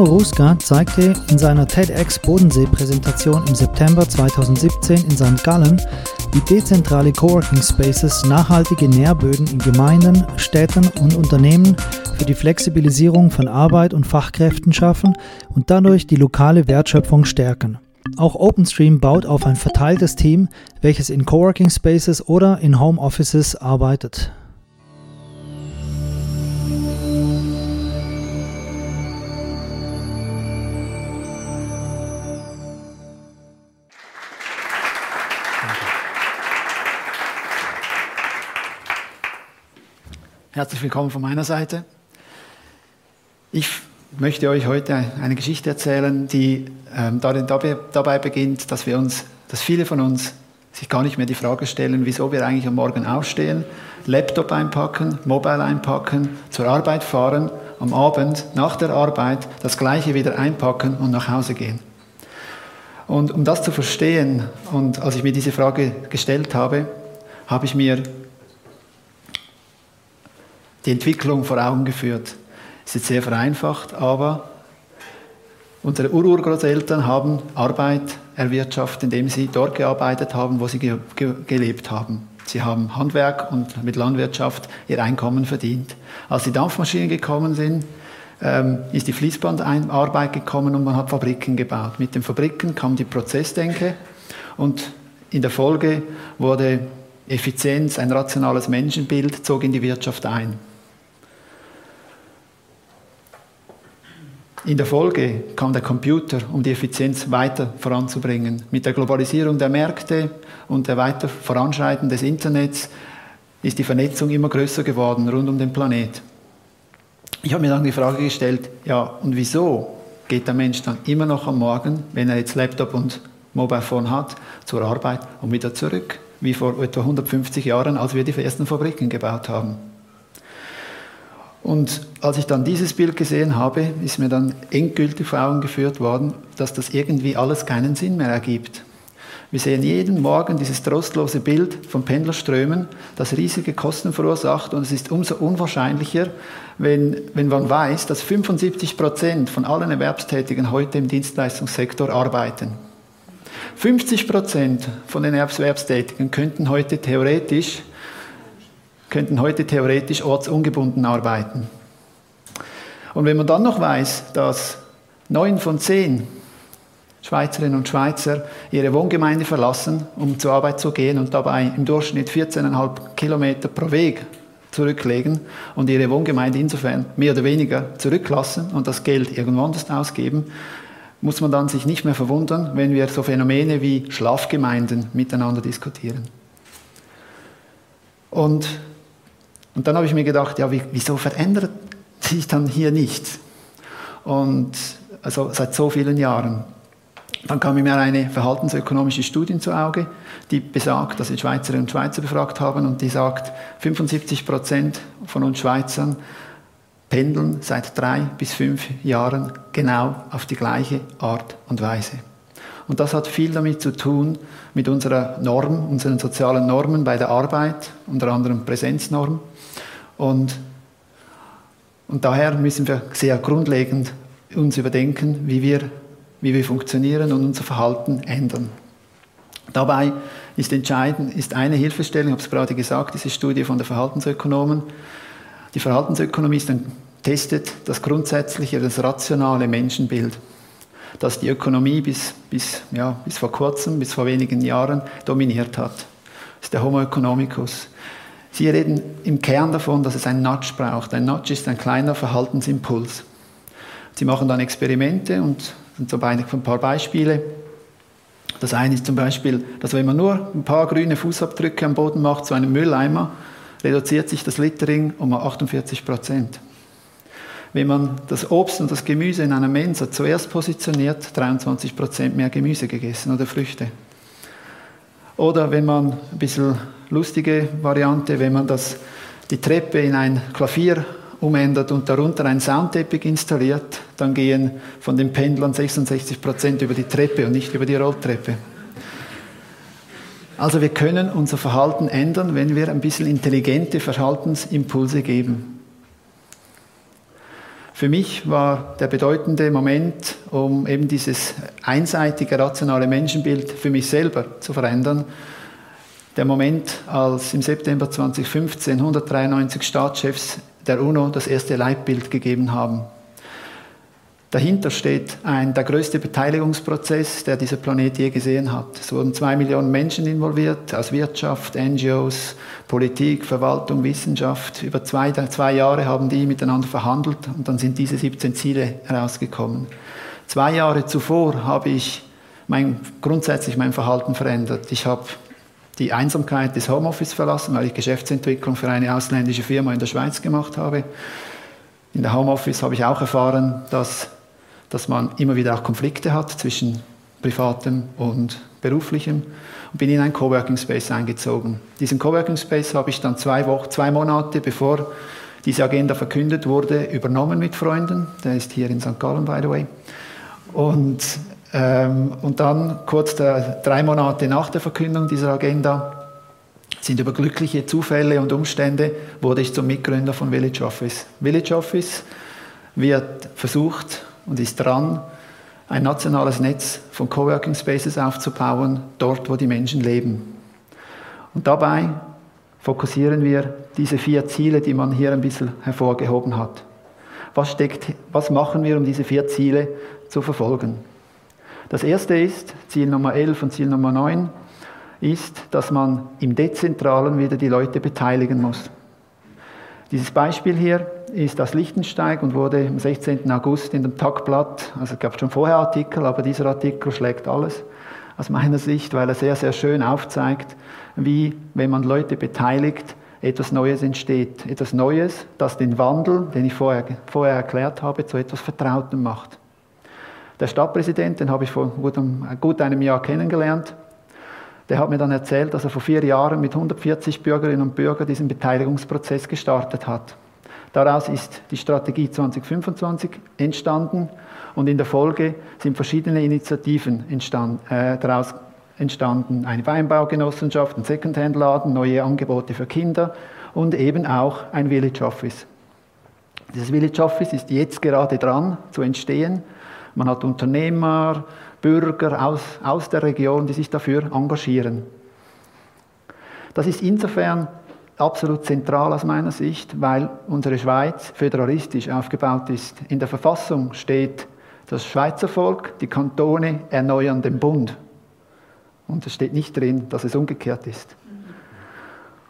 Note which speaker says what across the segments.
Speaker 1: Remo Ruska zeigte in seiner TEDx Bodensee-Präsentation im September 2017 in St. Gallen, wie dezentrale Coworking Spaces nachhaltige Nährböden in Gemeinden, Städten und Unternehmen für die Flexibilisierung von Arbeit und Fachkräften schaffen und dadurch die lokale Wertschöpfung stärken. Auch OpenStream baut auf ein verteiltes Team, welches in Coworking Spaces oder in Home Offices arbeitet.
Speaker 2: Herzlich willkommen von meiner Seite. Ich möchte euch heute eine Geschichte erzählen, die ähm, dabei, beginnt, dass wir uns, dass viele von uns sich gar nicht mehr die Frage stellen, wieso wir eigentlich am Morgen aufstehen, Laptop einpacken, Mobile einpacken, zur Arbeit fahren, am Abend nach der Arbeit das Gleiche wieder einpacken und nach Hause gehen. Und um das zu verstehen, und als ich mir diese Frage gestellt habe, habe ich mir die Entwicklung vor Augen geführt. Ist jetzt sehr vereinfacht, aber Unsere Ururgroßeltern haben Arbeit erwirtschaftet, indem sie dort gearbeitet haben, wo sie ge ge gelebt haben. Sie haben Handwerk und mit Landwirtschaft ihr Einkommen verdient. Als die Dampfmaschinen gekommen sind, ähm, ist die Fließbandarbeit gekommen und man hat Fabriken gebaut. Mit den Fabriken kam die Prozessdenke und in der Folge wurde Effizienz, ein rationales Menschenbild, zog in die Wirtschaft ein. In der Folge kam der Computer, um die Effizienz weiter voranzubringen. Mit der Globalisierung der Märkte und der weiter Voranschreiten des Internets ist die Vernetzung immer größer geworden rund um den Planet. Ich habe mir dann die Frage gestellt, ja, und wieso geht der Mensch dann immer noch am Morgen, wenn er jetzt Laptop und Mobile Phone hat, zur Arbeit und wieder zurück, wie vor etwa 150 Jahren, als wir die ersten Fabriken gebaut haben. Und als ich dann dieses Bild gesehen habe, ist mir dann endgültig vor Augen geführt worden, dass das irgendwie alles keinen Sinn mehr ergibt. Wir sehen jeden Morgen dieses trostlose Bild von Pendlerströmen, das riesige Kosten verursacht und es ist umso unwahrscheinlicher, wenn, wenn man weiß, dass 75 Prozent von allen Erwerbstätigen heute im Dienstleistungssektor arbeiten. 50 Prozent von den Erwerbstätigen könnten heute theoretisch könnten heute theoretisch ortsungebunden arbeiten. Und wenn man dann noch weiß, dass neun von zehn Schweizerinnen und Schweizer ihre Wohngemeinde verlassen, um zur Arbeit zu gehen und dabei im Durchschnitt 14,5 Kilometer pro Weg zurücklegen und ihre Wohngemeinde insofern mehr oder weniger zurücklassen und das Geld irgendwo anders ausgeben, muss man dann sich nicht mehr verwundern, wenn wir so Phänomene wie Schlafgemeinden miteinander diskutieren. Und und dann habe ich mir gedacht, ja, wieso verändert sich dann hier nichts? Und also seit so vielen Jahren. Dann kam mir eine verhaltensökonomische Studie zu Auge, die besagt, dass wir Schweizerinnen und Schweizer befragt haben und die sagt, 75 Prozent von uns Schweizern pendeln seit drei bis fünf Jahren genau auf die gleiche Art und Weise. Und das hat viel damit zu tun, mit unserer Norm, unseren sozialen Normen bei der Arbeit, unter anderem Präsenznorm, und, und daher müssen wir sehr grundlegend uns überdenken, wie wir, wie wir funktionieren und unser Verhalten ändern. Dabei ist entscheidend, ist eine Hilfestellung, ich habe es gerade gesagt, diese Studie von der Verhaltensökonomen. Die Verhaltensökonomie ist ein, testet das grundsätzliche, das rationale Menschenbild, das die Ökonomie bis, bis, ja, bis vor kurzem, bis vor wenigen Jahren dominiert hat. Das ist der Homo economicus. Sie reden im Kern davon, dass es einen Nudge braucht. Ein Nudge ist ein kleiner Verhaltensimpuls. Sie machen dann Experimente und sind so ein paar Beispiele. Das eine ist zum Beispiel, dass wenn man nur ein paar grüne Fußabdrücke am Boden macht, so einen Mülleimer, reduziert sich das Littering um 48 Prozent. Wenn man das Obst und das Gemüse in einer Mensa zuerst positioniert, 23 Prozent mehr Gemüse gegessen oder Früchte. Oder wenn man ein bisschen lustige Variante, wenn man das, die Treppe in ein Klavier umändert und darunter ein Soundteppich installiert, dann gehen von den Pendlern 66 Prozent über die Treppe und nicht über die Rolltreppe. Also wir können unser Verhalten ändern, wenn wir ein bisschen intelligente Verhaltensimpulse geben. Für mich war der bedeutende Moment, um eben dieses einseitige rationale Menschenbild für mich selber zu verändern, der Moment, als im September 2015 193 Staatschefs der UNO das erste Leitbild gegeben haben. Dahinter steht ein, der größte Beteiligungsprozess, der dieser Planet je gesehen hat. Es wurden zwei Millionen Menschen involviert, aus Wirtschaft, NGOs, Politik, Verwaltung, Wissenschaft. Über zwei, zwei Jahre haben die miteinander verhandelt und dann sind diese 17 Ziele herausgekommen. Zwei Jahre zuvor habe ich mein, grundsätzlich mein Verhalten verändert. Ich habe die Einsamkeit des Homeoffice verlassen, weil ich Geschäftsentwicklung für eine ausländische Firma in der Schweiz gemacht habe. In der Homeoffice habe ich auch erfahren, dass, dass man immer wieder auch Konflikte hat zwischen privatem und beruflichem und bin in einen Coworking Space eingezogen. Diesen Coworking Space habe ich dann zwei, Wochen, zwei Monate bevor diese Agenda verkündet wurde, übernommen mit Freunden. Der ist hier in St. Gallen, by the way. Und ähm, und dann, kurz der, drei Monate nach der Verkündung dieser Agenda, sind über glückliche Zufälle und Umstände, wurde ich zum Mitgründer von Village Office. Village Office wird versucht und ist dran, ein nationales Netz von Coworking Spaces aufzubauen, dort wo die Menschen leben. Und dabei fokussieren wir diese vier Ziele, die man hier ein bisschen hervorgehoben hat. Was, steckt, was machen wir, um diese vier Ziele zu verfolgen? Das erste ist, Ziel Nummer 11 und Ziel Nummer 9, ist, dass man im Dezentralen wieder die Leute beteiligen muss. Dieses Beispiel hier ist aus Lichtensteig und wurde am 16. August in dem Tagblatt, also es gab schon vorher Artikel, aber dieser Artikel schlägt alles aus meiner Sicht, weil er sehr, sehr schön aufzeigt, wie, wenn man Leute beteiligt, etwas Neues entsteht. Etwas Neues, das den Wandel, den ich vorher, vorher erklärt habe, zu etwas Vertrautem macht. Der Stadtpräsident, den habe ich vor gut, gut einem Jahr kennengelernt, der hat mir dann erzählt, dass er vor vier Jahren mit 140 Bürgerinnen und Bürgern diesen Beteiligungsprozess gestartet hat. Daraus ist die Strategie 2025 entstanden und in der Folge sind verschiedene Initiativen entstand, äh, daraus entstanden. Eine Weinbaugenossenschaft, ein Secondhand-Laden, neue Angebote für Kinder und eben auch ein Village Office. Dieses Village Office ist jetzt gerade dran zu entstehen. Man hat Unternehmer, Bürger aus, aus der Region, die sich dafür engagieren. Das ist insofern absolut zentral aus meiner Sicht, weil unsere Schweiz föderalistisch aufgebaut ist. In der Verfassung steht, das Schweizer Volk, die Kantone erneuern den Bund. Und es steht nicht drin, dass es umgekehrt ist.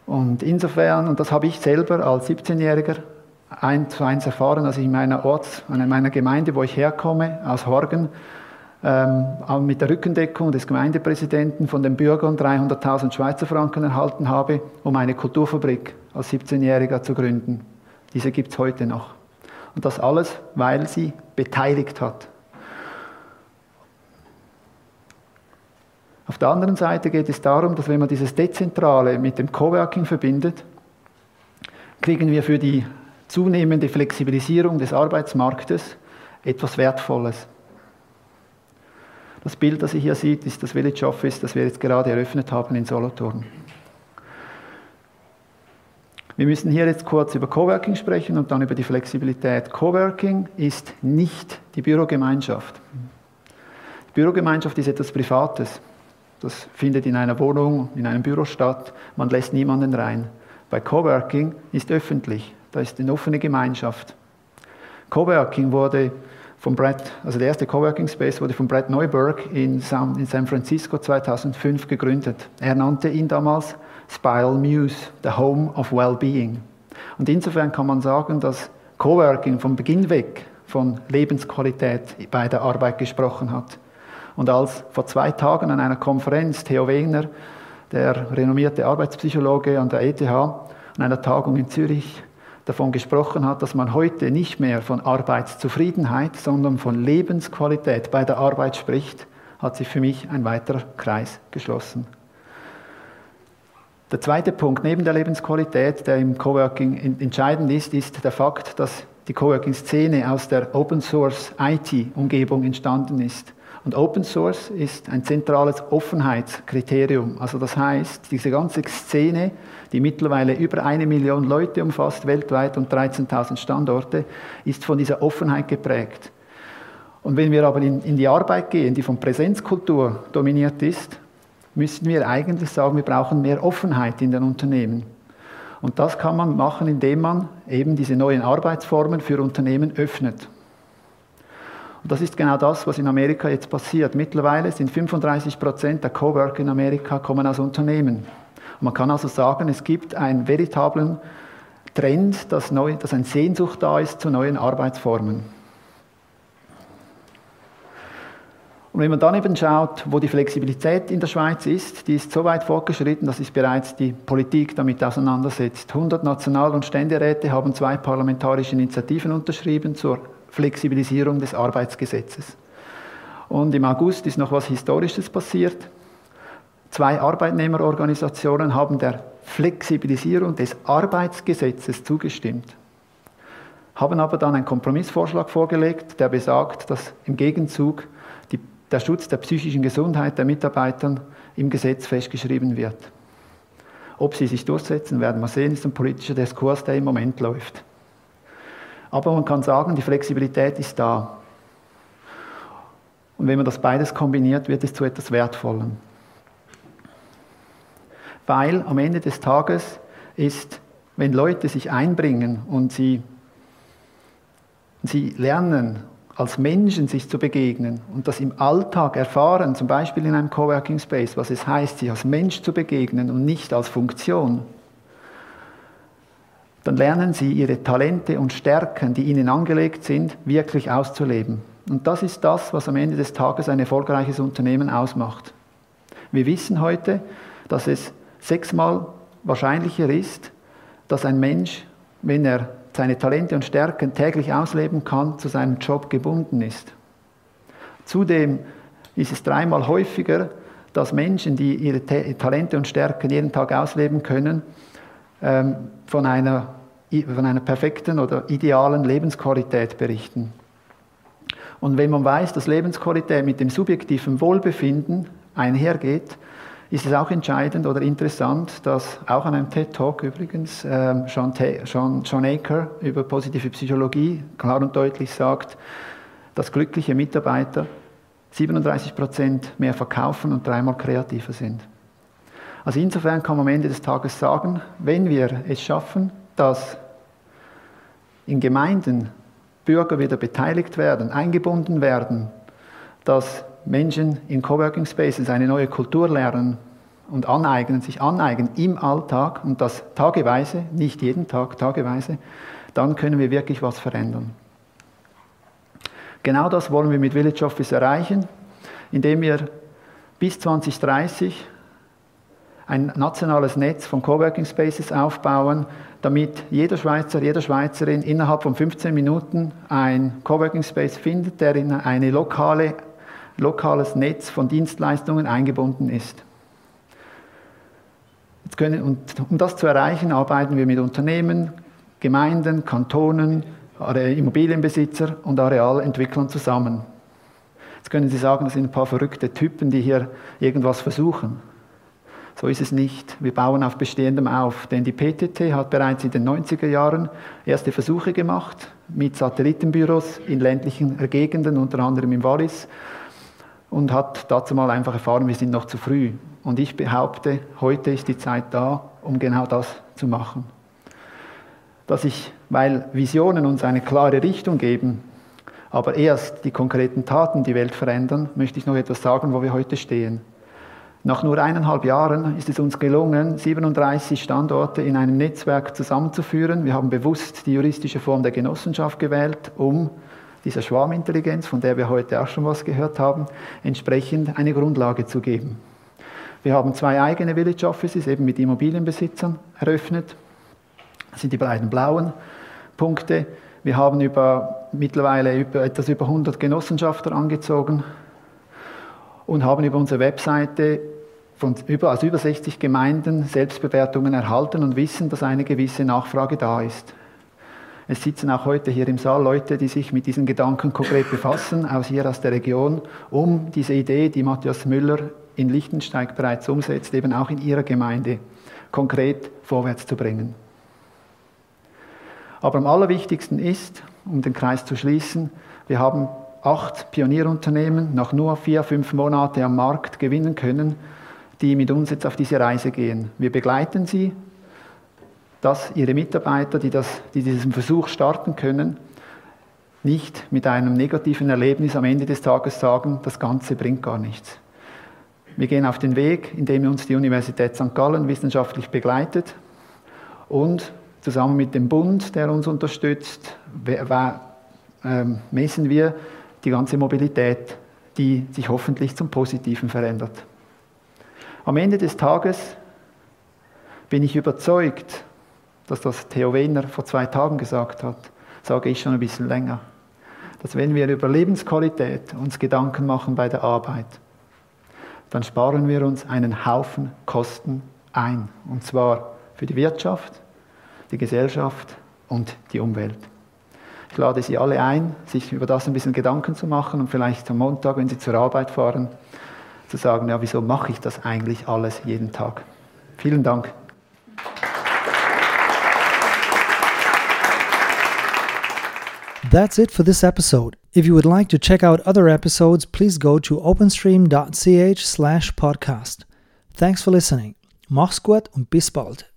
Speaker 2: Und insofern, und das habe ich selber als 17-Jähriger eins zu eins erfahren, als ich in meiner Orts, in meiner Gemeinde, wo ich herkomme, aus Horgen, ähm, mit der Rückendeckung des Gemeindepräsidenten von den Bürgern 300.000 Schweizer Franken erhalten habe, um eine Kulturfabrik als 17-Jähriger zu gründen. Diese gibt es heute noch. Und das alles, weil sie beteiligt hat. Auf der anderen Seite geht es darum, dass wenn man dieses Dezentrale mit dem Coworking verbindet, kriegen wir für die zunehmende Flexibilisierung des Arbeitsmarktes etwas Wertvolles. Das Bild, das ihr hier seht, ist das Village Office, das wir jetzt gerade eröffnet haben in Solothurn. Wir müssen hier jetzt kurz über Coworking sprechen und dann über die Flexibilität. Coworking ist nicht die Bürogemeinschaft. Die Bürogemeinschaft ist etwas Privates. Das findet in einer Wohnung, in einem Büro statt. Man lässt niemanden rein. Bei Coworking ist öffentlich. Da ist eine offene Gemeinschaft. Coworking wurde von Brad, also der erste Coworking Space wurde von Brad Neuberg in San, in San Francisco 2005 gegründet. Er nannte ihn damals Spiral Muse, the Home of Wellbeing. Und insofern kann man sagen, dass Coworking vom Beginn weg von Lebensqualität bei der Arbeit gesprochen hat. Und als vor zwei Tagen an einer Konferenz Theo Wegner, der renommierte Arbeitspsychologe an der ETH, an einer Tagung in Zürich davon gesprochen hat, dass man heute nicht mehr von Arbeitszufriedenheit, sondern von Lebensqualität bei der Arbeit spricht, hat sich für mich ein weiterer Kreis geschlossen. Der zweite Punkt neben der Lebensqualität, der im Coworking entscheidend ist, ist der Fakt, dass die Coworking-Szene aus der Open Source IT-Umgebung entstanden ist. Und Open Source ist ein zentrales Offenheitskriterium. Also das heißt, diese ganze Szene, die mittlerweile über eine Million Leute umfasst, weltweit und 13.000 Standorte, ist von dieser Offenheit geprägt. Und wenn wir aber in, in die Arbeit gehen, die von Präsenzkultur dominiert ist, müssten wir eigentlich sagen, wir brauchen mehr Offenheit in den Unternehmen. Und das kann man machen, indem man eben diese neuen Arbeitsformen für Unternehmen öffnet. Und das ist genau das, was in Amerika jetzt passiert. Mittlerweile sind 35 Prozent der Coworker in Amerika kommen aus Unternehmen. Und man kann also sagen, es gibt einen veritablen Trend, dass, neu, dass eine Sehnsucht da ist zu neuen Arbeitsformen. Und wenn man dann eben schaut, wo die Flexibilität in der Schweiz ist, die ist so weit fortgeschritten, dass sich bereits die Politik damit auseinandersetzt. 100 National- und Ständeräte haben zwei parlamentarische Initiativen unterschrieben zur Flexibilisierung des Arbeitsgesetzes. Und im August ist noch was Historisches passiert. Zwei Arbeitnehmerorganisationen haben der Flexibilisierung des Arbeitsgesetzes zugestimmt, haben aber dann einen Kompromissvorschlag vorgelegt, der besagt, dass im Gegenzug die, der Schutz der psychischen Gesundheit der Mitarbeiter im Gesetz festgeschrieben wird. Ob sie sich durchsetzen, werden wir sehen, ist ein politischer Diskurs, der im Moment läuft. Aber man kann sagen, die Flexibilität ist da. Und wenn man das beides kombiniert, wird es zu etwas Wertvollem. Weil am Ende des Tages ist, wenn Leute sich einbringen und sie, sie lernen, als Menschen sich zu begegnen und das im Alltag erfahren, zum Beispiel in einem Coworking Space, was es heißt, sich als Mensch zu begegnen und nicht als Funktion, dann lernen sie ihre Talente und Stärken, die ihnen angelegt sind, wirklich auszuleben. Und das ist das, was am Ende des Tages ein erfolgreiches Unternehmen ausmacht. Wir wissen heute, dass es sechsmal wahrscheinlicher ist, dass ein Mensch, wenn er seine Talente und Stärken täglich ausleben kann, zu seinem Job gebunden ist. Zudem ist es dreimal häufiger, dass Menschen, die ihre Talente und Stärken jeden Tag ausleben können, von einer, von einer perfekten oder idealen Lebensqualität berichten. Und wenn man weiß, dass Lebensqualität mit dem subjektiven Wohlbefinden einhergeht, ist es auch entscheidend oder interessant, dass auch an einem TED-Talk übrigens ähm, John, John, John Aker über positive Psychologie klar und deutlich sagt, dass glückliche Mitarbeiter 37 Prozent mehr verkaufen und dreimal kreativer sind. Also insofern kann man am Ende des Tages sagen, wenn wir es schaffen, dass in Gemeinden Bürger wieder beteiligt werden, eingebunden werden, dass Menschen in Coworking Spaces eine neue Kultur lernen und aneignen, sich aneignen im Alltag und das tageweise, nicht jeden Tag, tageweise, dann können wir wirklich was verändern. Genau das wollen wir mit Village Office erreichen, indem wir bis 2030 ein nationales Netz von Coworking Spaces aufbauen, damit jeder Schweizer, jede Schweizerin innerhalb von 15 Minuten ein Coworking Space findet, der in ein lokale, lokales Netz von Dienstleistungen eingebunden ist. Können, und um das zu erreichen, arbeiten wir mit Unternehmen, Gemeinden, Kantonen, Immobilienbesitzer und Arealentwicklern zusammen. Jetzt können Sie sagen, das sind ein paar verrückte Typen, die hier irgendwas versuchen. So ist es nicht. Wir bauen auf Bestehendem auf. Denn die PTT hat bereits in den 90er Jahren erste Versuche gemacht mit Satellitenbüros in ländlichen Gegenden, unter anderem im Wallis, und hat dazu mal einfach erfahren, wir sind noch zu früh. Und ich behaupte, heute ist die Zeit da, um genau das zu machen. Dass ich, weil Visionen uns eine klare Richtung geben, aber erst die konkreten Taten die Welt verändern, möchte ich noch etwas sagen, wo wir heute stehen. Nach nur eineinhalb Jahren ist es uns gelungen, 37 Standorte in einem Netzwerk zusammenzuführen. Wir haben bewusst die juristische Form der Genossenschaft gewählt, um dieser Schwarmintelligenz, von der wir heute auch schon was gehört haben, entsprechend eine Grundlage zu geben. Wir haben zwei eigene Village Offices, eben mit Immobilienbesitzern, eröffnet. Das sind die beiden blauen Punkte. Wir haben über, mittlerweile über, etwas über 100 Genossenschafter angezogen und haben über unsere Webseite von über, aus über 60 Gemeinden Selbstbewertungen erhalten und wissen, dass eine gewisse Nachfrage da ist. Es sitzen auch heute hier im Saal Leute, die sich mit diesen Gedanken konkret befassen, aus hier aus der Region, um diese Idee, die Matthias Müller in Lichtensteig bereits umsetzt, eben auch in ihrer Gemeinde konkret vorwärts zu bringen. Aber am allerwichtigsten ist, um den Kreis zu schließen, wir haben acht Pionierunternehmen nach nur vier, fünf Monaten am Markt gewinnen können, die mit uns jetzt auf diese Reise gehen. Wir begleiten sie, dass ihre Mitarbeiter, die, das, die diesen Versuch starten können, nicht mit einem negativen Erlebnis am Ende des Tages sagen, das Ganze bringt gar nichts. Wir gehen auf den Weg, indem uns die Universität St. Gallen wissenschaftlich begleitet und zusammen mit dem Bund, der uns unterstützt, ähm, messen wir die ganze Mobilität, die sich hoffentlich zum Positiven verändert. Am Ende des Tages bin ich überzeugt, dass das Theo Wehner vor zwei Tagen gesagt hat, sage ich schon ein bisschen länger, dass wenn wir über Lebensqualität uns Gedanken machen bei der Arbeit, dann sparen wir uns einen Haufen Kosten ein. Und zwar für die Wirtschaft, die Gesellschaft und die Umwelt. Ich lade Sie alle ein, sich über das ein bisschen Gedanken zu machen und vielleicht am Montag, wenn Sie zur Arbeit fahren, zu sagen, ja, wieso mache ich das eigentlich alles jeden Tag? Vielen Dank.
Speaker 1: That's it for this episode. If you would like to check out other episodes, please go to openstream.ch slash podcast. Thanks for listening. Mach's gut und bis bald.